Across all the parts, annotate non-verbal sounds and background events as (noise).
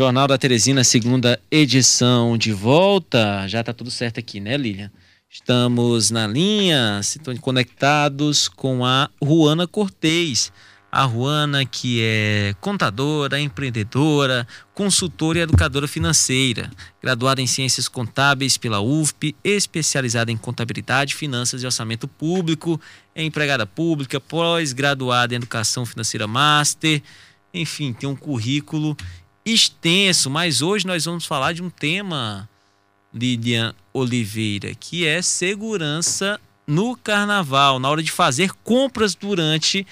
Jornal da Teresina, segunda edição de volta. Já está tudo certo aqui, né, Lilian? Estamos na linha, conectados com a Ruana Cortez. A Ruana, que é contadora, empreendedora, consultora e educadora financeira, graduada em Ciências Contábeis pela UFP, especializada em contabilidade, finanças e orçamento público, é empregada pública, pós-graduada em Educação Financeira Master, enfim, tem um currículo extenso, mas hoje nós vamos falar de um tema, Lidian Oliveira, que é segurança no carnaval, na hora de fazer compras durante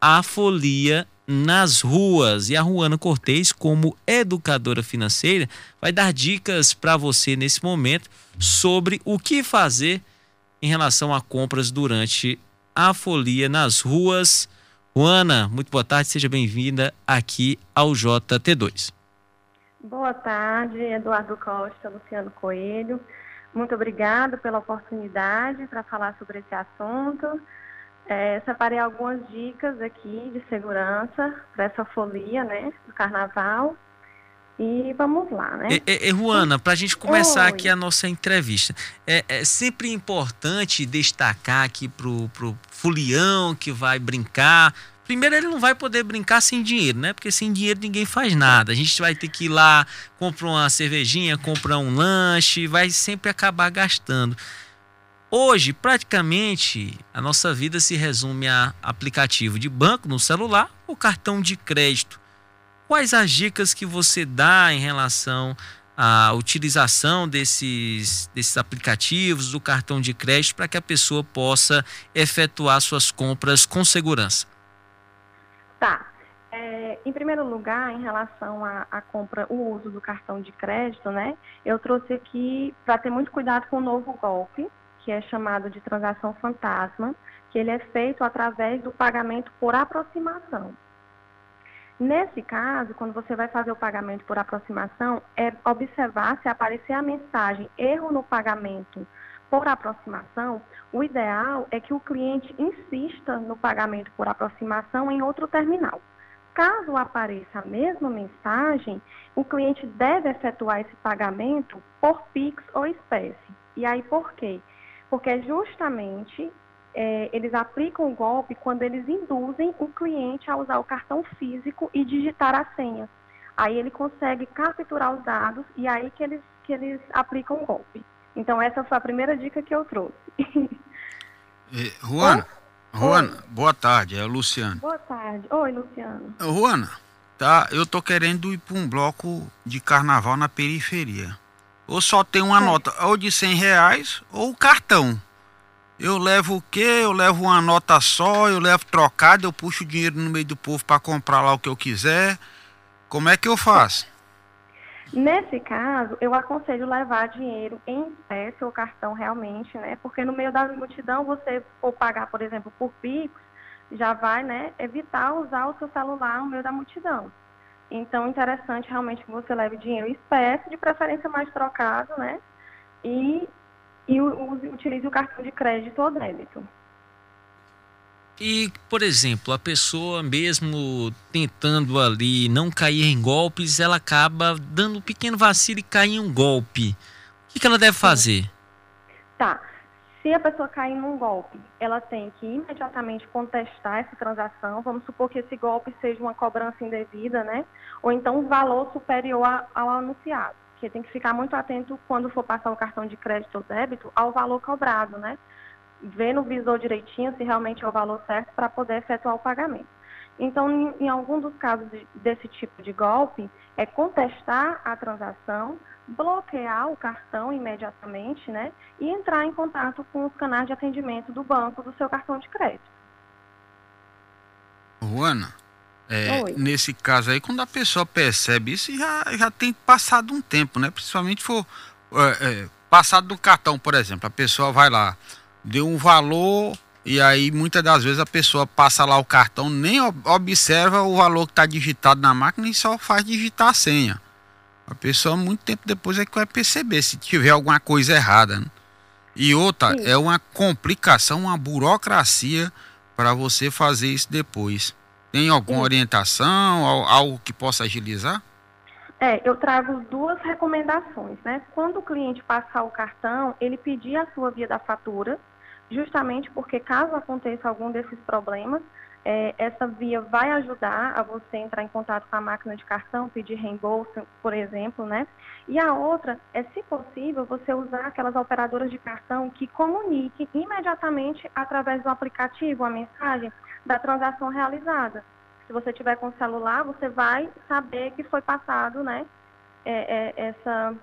a folia nas ruas. E a Ruana Cortez, como educadora financeira, vai dar dicas para você nesse momento sobre o que fazer em relação a compras durante a folia nas ruas. Juana, muito boa tarde, seja bem-vinda aqui ao JT2. Boa tarde, Eduardo Costa, Luciano Coelho. Muito obrigada pela oportunidade para falar sobre esse assunto. É, separei algumas dicas aqui de segurança para essa folia, né, do carnaval. E vamos lá, né? É, é Juana, para a gente começar Oi. aqui a nossa entrevista, é, é sempre importante destacar aqui pro, pro folião que vai brincar, Primeiro, ele não vai poder brincar sem dinheiro, né? Porque sem dinheiro ninguém faz nada. A gente vai ter que ir lá, comprar uma cervejinha, comprar um lanche, vai sempre acabar gastando. Hoje, praticamente, a nossa vida se resume a aplicativo de banco no celular ou cartão de crédito. Quais as dicas que você dá em relação à utilização desses, desses aplicativos, do cartão de crédito, para que a pessoa possa efetuar suas compras com segurança? Tá. É, em primeiro lugar, em relação à compra, o uso do cartão de crédito, né? Eu trouxe aqui para ter muito cuidado com o novo golpe, que é chamado de transação fantasma, que ele é feito através do pagamento por aproximação. Nesse caso, quando você vai fazer o pagamento por aproximação, é observar se aparecer a mensagem erro no pagamento por aproximação, o ideal é que o cliente insista no pagamento por aproximação em outro terminal. Caso apareça a mesma mensagem, o cliente deve efetuar esse pagamento por Pix ou espécie. E aí por quê? Porque justamente é, eles aplicam o golpe quando eles induzem o cliente a usar o cartão físico e digitar a senha. Aí ele consegue capturar os dados e aí que eles, que eles aplicam o golpe. Então, essa foi a primeira dica que eu trouxe. (laughs) E, Juana, Juana, boa tarde, é o Luciano. Boa tarde. Oi, Luciano. Juana, tá, eu tô querendo ir para um bloco de carnaval na periferia. Ou só tem uma é. nota, ou de 100 reais, ou cartão. Eu levo o quê? Eu levo uma nota só, eu levo trocado, eu puxo o dinheiro no meio do povo para comprar lá o que eu quiser. Como é que eu faço? Nesse caso, eu aconselho levar dinheiro em espécie ou cartão realmente, né? Porque no meio da multidão, você for pagar, por exemplo, por Pix, já vai, né, evitar usar o seu celular no meio da multidão. Então, interessante realmente que você leve dinheiro em espécie, de preferência mais trocado, né? E, e use, utilize o cartão de crédito ou débito. E, por exemplo, a pessoa mesmo tentando ali não cair em golpes, ela acaba dando um pequeno vacilo e cai em um golpe. O que, que ela deve fazer? Tá. Se a pessoa cair num golpe, ela tem que imediatamente contestar essa transação. Vamos supor que esse golpe seja uma cobrança indevida, né? Ou então um valor superior ao anunciado. Porque tem que ficar muito atento quando for passar o cartão de crédito ou débito ao valor cobrado, né? Ver no visor direitinho se realmente é o valor certo para poder efetuar o pagamento. Então, em, em algum dos casos de, desse tipo de golpe, é contestar a transação, bloquear o cartão imediatamente, né, e entrar em contato com os canais de atendimento do banco do seu cartão de crédito. Juana, é, nesse caso aí, quando a pessoa percebe isso, já, já tem passado um tempo, né? Principalmente for é, é, passado do cartão, por exemplo. A pessoa vai lá, deu um valor e aí muitas das vezes a pessoa passa lá o cartão, nem observa o valor que está digitado na máquina e só faz digitar a senha. A pessoa muito tempo depois é que vai perceber se tiver alguma coisa errada. Né? E outra, Sim. é uma complicação, uma burocracia para você fazer isso depois. Tem alguma Sim. orientação, algo que possa agilizar? É, eu trago duas recomendações, né? Quando o cliente passar o cartão, ele pedir a sua via da fatura, justamente porque caso aconteça algum desses problemas, é, essa via vai ajudar a você entrar em contato com a máquina de cartão, pedir reembolso, por exemplo, né? E a outra é, se possível, você usar aquelas operadoras de cartão que comuniquem imediatamente através do aplicativo a mensagem da transação realizada. Se você tiver com o celular, você vai saber que foi passado, né? É, é, essa,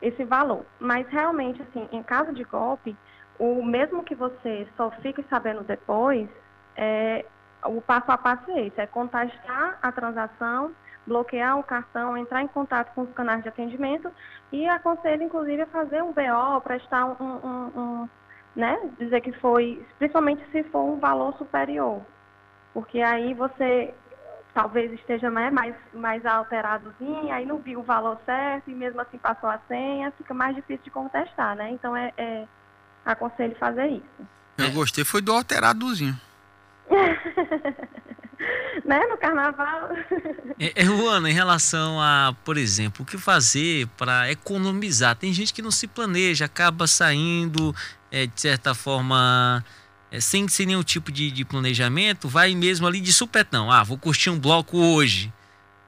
esse valor. Mas realmente, assim, em caso de golpe, o mesmo que você só fique sabendo depois, é, o passo a passo é esse, é contestar a transação, bloquear o cartão, entrar em contato com os canais de atendimento e aconselho, inclusive, a fazer um BO, prestar um, um, um né, dizer que foi, principalmente se for um valor superior, porque aí você talvez esteja né, mais, mais alteradozinho, aí não viu o valor certo e mesmo assim passou a senha, fica mais difícil de contestar, né? Então é, é aconselho fazer isso. Eu gostei, foi do alteradozinho. (laughs) né, no carnaval. É, é, Ruana, em relação a, por exemplo, o que fazer para economizar? Tem gente que não se planeja, acaba saindo, é, de certa forma, é, sem, sem nenhum tipo de, de planejamento, vai mesmo ali de supetão. Ah, vou curtir um bloco hoje.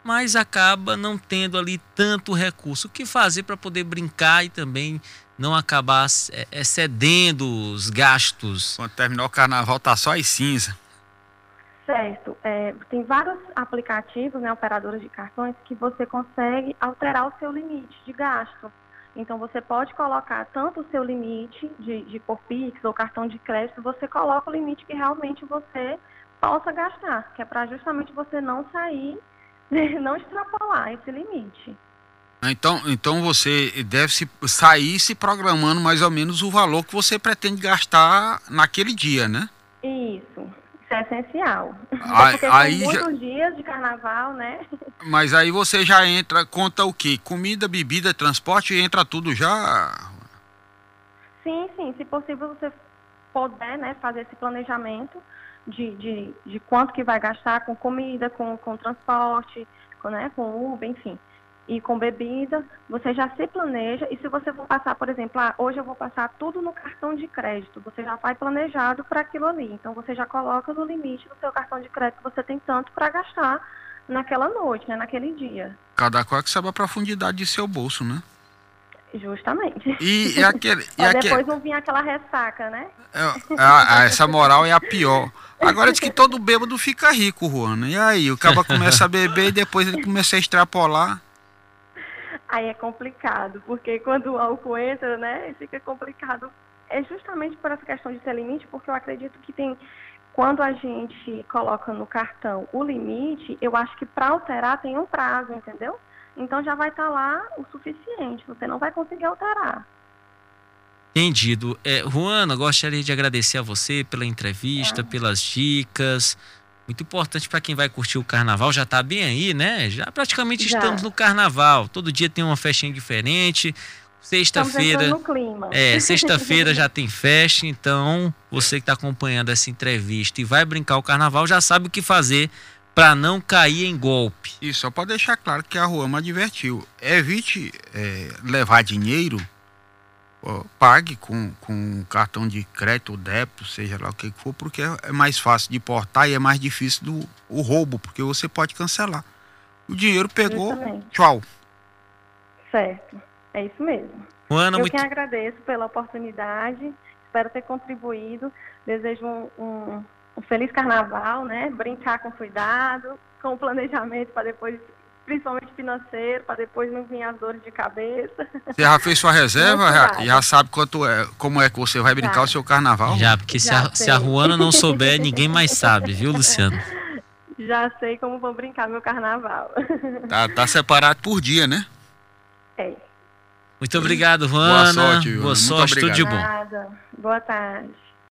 Mas acaba não tendo ali tanto recurso. O que fazer para poder brincar e também não acabar é, excedendo os gastos? Quando terminar o carnaval, tá só as cinza. Certo. É, tem vários aplicativos, né, operadoras de cartões, que você consegue alterar o seu limite de gasto. Então, você pode colocar tanto o seu limite de, de por Pix ou cartão de crédito, você coloca o limite que realmente você possa gastar, que é para justamente você não sair, (laughs) não extrapolar esse limite. Então, então você deve se sair se programando mais ou menos o valor que você pretende gastar naquele dia, né? Isso. Isso é essencial. (laughs) Aí, Porque aí muitos já... dias de carnaval, né? (laughs) Mas aí você já entra, conta o quê? Comida, bebida, transporte, entra tudo já? Sim, sim. Se possível, você puder né, fazer esse planejamento de, de, de quanto que vai gastar com comida, com, com transporte, com, né, com Uber, enfim e com bebida, você já se planeja e se você for passar, por exemplo, ah, hoje eu vou passar tudo no cartão de crédito, você já vai planejado para aquilo ali. Então você já coloca no limite do seu cartão de crédito, você tem tanto para gastar naquela noite, né, naquele dia. Cada qual que sabe a profundidade de seu bolso, né? Justamente. E, e (laughs) aquele. E aquele... depois não vinha aquela ressaca, né? É, a, essa moral é a pior. Agora diz que todo bêbado fica rico, Juana. E aí, o cara começa a beber e depois ele começa a extrapolar aí é complicado, porque quando o álcool entra, né, fica complicado. É justamente por essa questão de ter limite, porque eu acredito que tem, quando a gente coloca no cartão o limite, eu acho que para alterar tem um prazo, entendeu? Então já vai estar tá lá o suficiente, você não vai conseguir alterar. Entendido. É, Juana, gostaria de agradecer a você pela entrevista, é. pelas dicas. Muito importante para quem vai curtir o carnaval, já está bem aí, né? Já praticamente já. estamos no carnaval. Todo dia tem uma festinha diferente. Sexta-feira. É, sexta-feira já tem festa, então você que está acompanhando essa entrevista e vai brincar o carnaval já sabe o que fazer para não cair em golpe. E só para deixar claro que a Ruama advertiu: evite é, levar dinheiro pague com, com cartão de crédito, débito, seja lá o que for, porque é mais fácil de portar e é mais difícil do o roubo, porque você pode cancelar. O dinheiro pegou, Justamente. tchau. Certo, é isso mesmo. Ana, Eu muito... que agradeço pela oportunidade, espero ter contribuído, desejo um, um, um feliz carnaval, né? Brincar com cuidado, com planejamento para depois principalmente financeiro, para depois não vir as dores de cabeça. Você já fez sua reserva? Já, já, sabe quanto é, como é que você vai brincar já. o seu carnaval? Já, porque já se, a, se a Ruana não souber, ninguém mais sabe, viu, Luciano? (laughs) Já sei como vou brincar meu carnaval. Tá, tá separado por dia, né? É. Muito obrigado, Ruana. Boa sorte, Boa sorte, tudo de bom. Boa tarde.